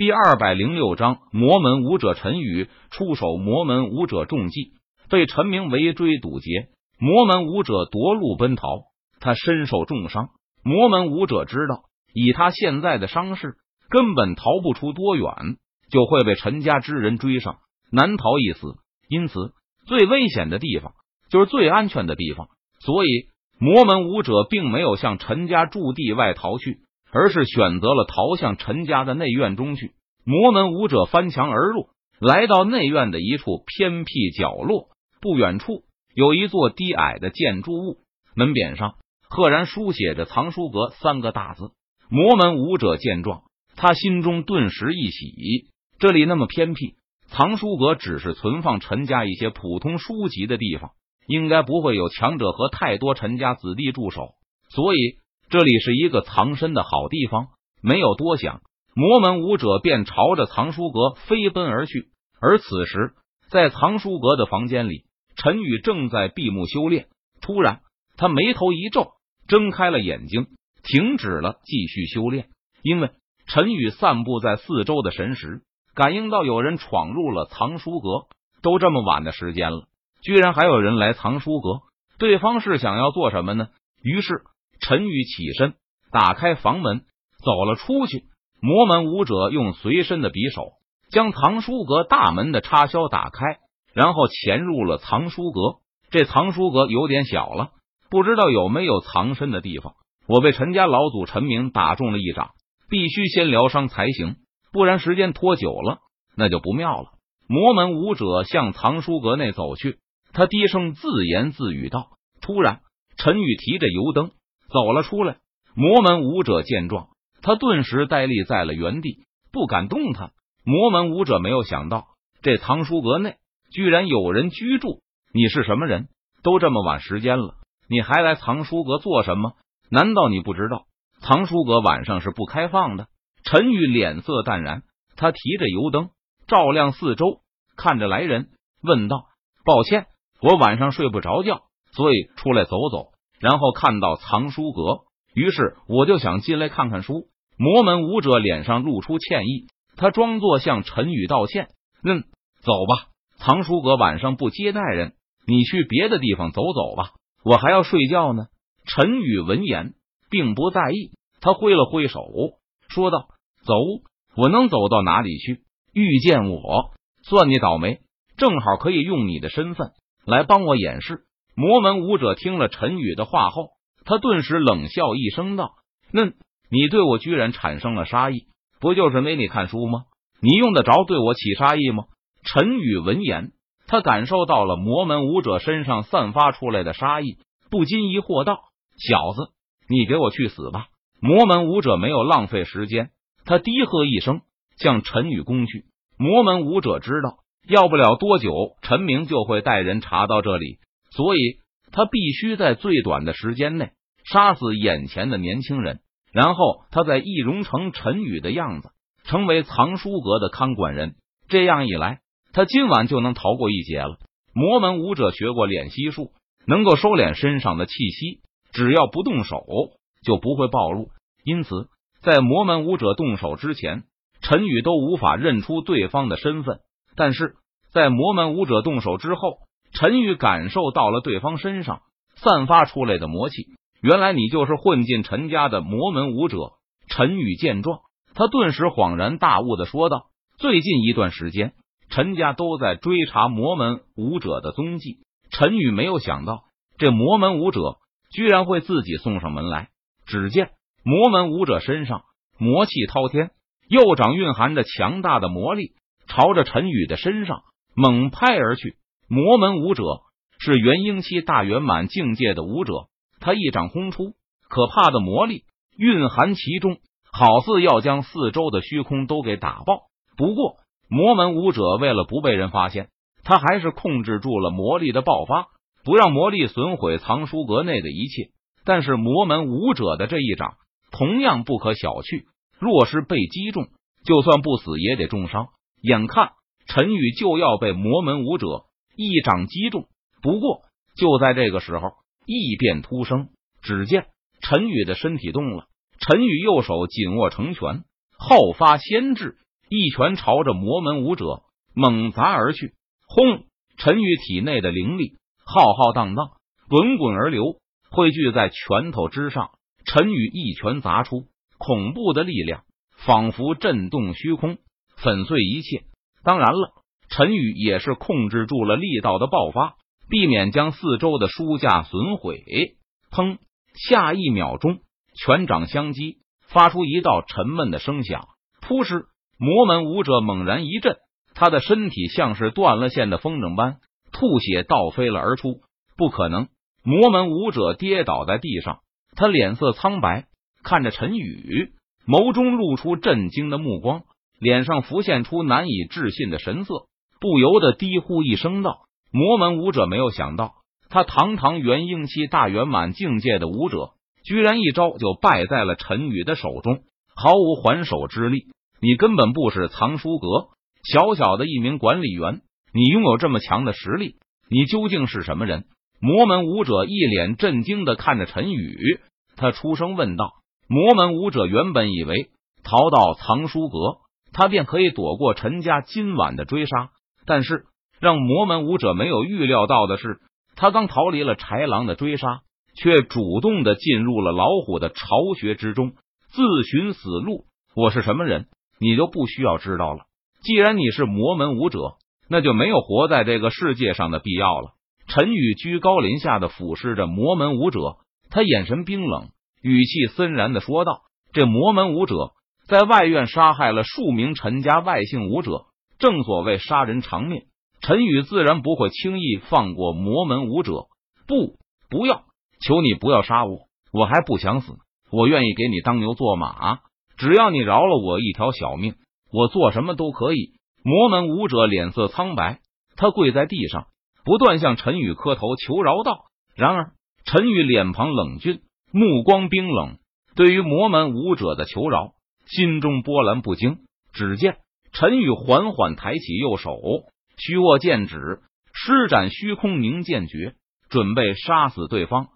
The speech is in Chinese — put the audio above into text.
第二百零六章，魔门武者陈宇出手，魔门武者中计，被陈明围追堵截，魔门武者夺路奔逃，他身受重伤。魔门武者知道，以他现在的伤势，根本逃不出多远，就会被陈家之人追上，难逃一死。因此，最危险的地方就是最安全的地方。所以，魔门武者并没有向陈家驻地外逃去。而是选择了逃向陈家的内院中去。魔门武者翻墙而入，来到内院的一处偏僻角落。不远处有一座低矮的建筑物，门匾上赫然书写着“藏书阁”三个大字。魔门武者见状，他心中顿时一喜。这里那么偏僻，藏书阁只是存放陈家一些普通书籍的地方，应该不会有强者和太多陈家子弟驻守，所以。这里是一个藏身的好地方，没有多想，魔门武者便朝着藏书阁飞奔而去。而此时，在藏书阁的房间里，陈宇正在闭目修炼。突然，他眉头一皱，睁开了眼睛，停止了继续修炼。因为陈宇散布在四周的神识，感应到有人闯入了藏书阁。都这么晚的时间了，居然还有人来藏书阁，对方是想要做什么呢？于是。陈宇起身，打开房门，走了出去。魔门武者用随身的匕首将藏书阁大门的插销打开，然后潜入了藏书阁。这藏书阁有点小了，不知道有没有藏身的地方。我被陈家老祖陈明打中了一掌，必须先疗伤才行，不然时间拖久了那就不妙了。魔门武者向藏书阁内走去，他低声自言自语道：“突然，陈宇提着油灯。”走了出来，魔门武者见状，他顿时呆立在了原地，不敢动弹。魔门武者没有想到，这藏书阁内居然有人居住。你是什么人？都这么晚时间了，你还来藏书阁做什么？难道你不知道藏书阁晚上是不开放的？陈宇脸色淡然，他提着油灯照亮四周，看着来人问道：“抱歉，我晚上睡不着觉，所以出来走走。”然后看到藏书阁，于是我就想进来看看书。魔门武者脸上露出歉意，他装作向陈宇道歉：“嗯，走吧，藏书阁晚上不接待人，你去别的地方走走吧，我还要睡觉呢。”陈宇闻言并不在意，他挥了挥手说道：“走，我能走到哪里去？遇见我，算你倒霉，正好可以用你的身份来帮我掩饰。”魔门武者听了陈宇的话后，他顿时冷笑一声道：“那你对我居然产生了杀意，不就是没你看书吗？你用得着对我起杀意吗？”陈宇闻言，他感受到了魔门武者身上散发出来的杀意，不禁疑惑道：“小子，你给我去死吧！”魔门武者没有浪费时间，他低喝一声，向陈宇攻去。魔门武者知道，要不了多久，陈明就会带人查到这里。所以，他必须在最短的时间内杀死眼前的年轻人，然后他再易容成陈宇的样子，成为藏书阁的看管人。这样一来，他今晚就能逃过一劫了。魔门武者学过敛息术，能够收敛身上的气息，只要不动手，就不会暴露。因此，在魔门武者动手之前，陈宇都无法认出对方的身份。但是在魔门武者动手之后，陈宇感受到了对方身上散发出来的魔气，原来你就是混进陈家的魔门武者。陈宇见状，他顿时恍然大悟的说道：“最近一段时间，陈家都在追查魔门武者的踪迹。”陈宇没有想到，这魔门武者居然会自己送上门来。只见魔门武者身上魔气滔天，右掌蕴含着强大的魔力，朝着陈宇的身上猛拍而去。魔门武者是元婴期大圆满境界的武者，他一掌轰出，可怕的魔力蕴含其中，好似要将四周的虚空都给打爆。不过，魔门武者为了不被人发现，他还是控制住了魔力的爆发，不让魔力损毁藏书阁内的一切。但是，魔门武者的这一掌同样不可小觑，若是被击中，就算不死也得重伤。眼看陈宇就要被魔门武者。一掌击中，不过就在这个时候，异变突生。只见陈宇的身体动了，陈宇右手紧握成拳，后发先至，一拳朝着魔门武者猛砸而去。轰！陈宇体内的灵力浩浩荡荡，滚滚而流，汇聚在拳头之上。陈宇一拳砸出，恐怖的力量仿佛震动虚空，粉碎一切。当然了，陈宇也是控制住了力道的爆发，避免将四周的书架损毁。砰！下一秒钟，拳掌相击，发出一道沉闷的声响。扑哧！魔门武者猛然一震，他的身体像是断了线的风筝般，吐血倒飞了而出。不可能！魔门武者跌倒在地上，他脸色苍白，看着陈宇，眸中露出震惊的目光，脸上浮现出难以置信的神色，不由得低呼一声道：“魔门武者！”没有想到，他堂堂元婴期大圆满境界的武者，居然一招就败在了陈宇的手中，毫无还手之力。你根本不是藏书阁小小的一名管理员，你拥有这么强的实力，你究竟是什么人？魔门武者一脸震惊的看着陈宇，他出声问道：“魔门武者原本以为逃到藏书阁，他便可以躲过陈家今晚的追杀，但是让魔门武者没有预料到的是，他刚逃离了豺狼的追杀，却主动的进入了老虎的巢穴之中，自寻死路。我是什么人？”你就不需要知道了。既然你是魔门武者，那就没有活在这个世界上的必要了。陈宇居高临下的俯视着魔门武者，他眼神冰冷，语气森然的说道：“这魔门武者在外院杀害了数名陈家外姓武者，正所谓杀人偿命。陈宇自然不会轻易放过魔门武者。不，不要！求你不要杀我，我还不想死，我愿意给你当牛做马。”只要你饶了我一条小命，我做什么都可以。魔门武者脸色苍白，他跪在地上，不断向陈宇磕头求饶道。然而，陈宇脸庞冷峻，目光冰冷，对于魔门武者的求饶，心中波澜不惊。只见陈宇缓缓抬起右手，虚握剑指，施展虚空凝剑诀，准备杀死对方。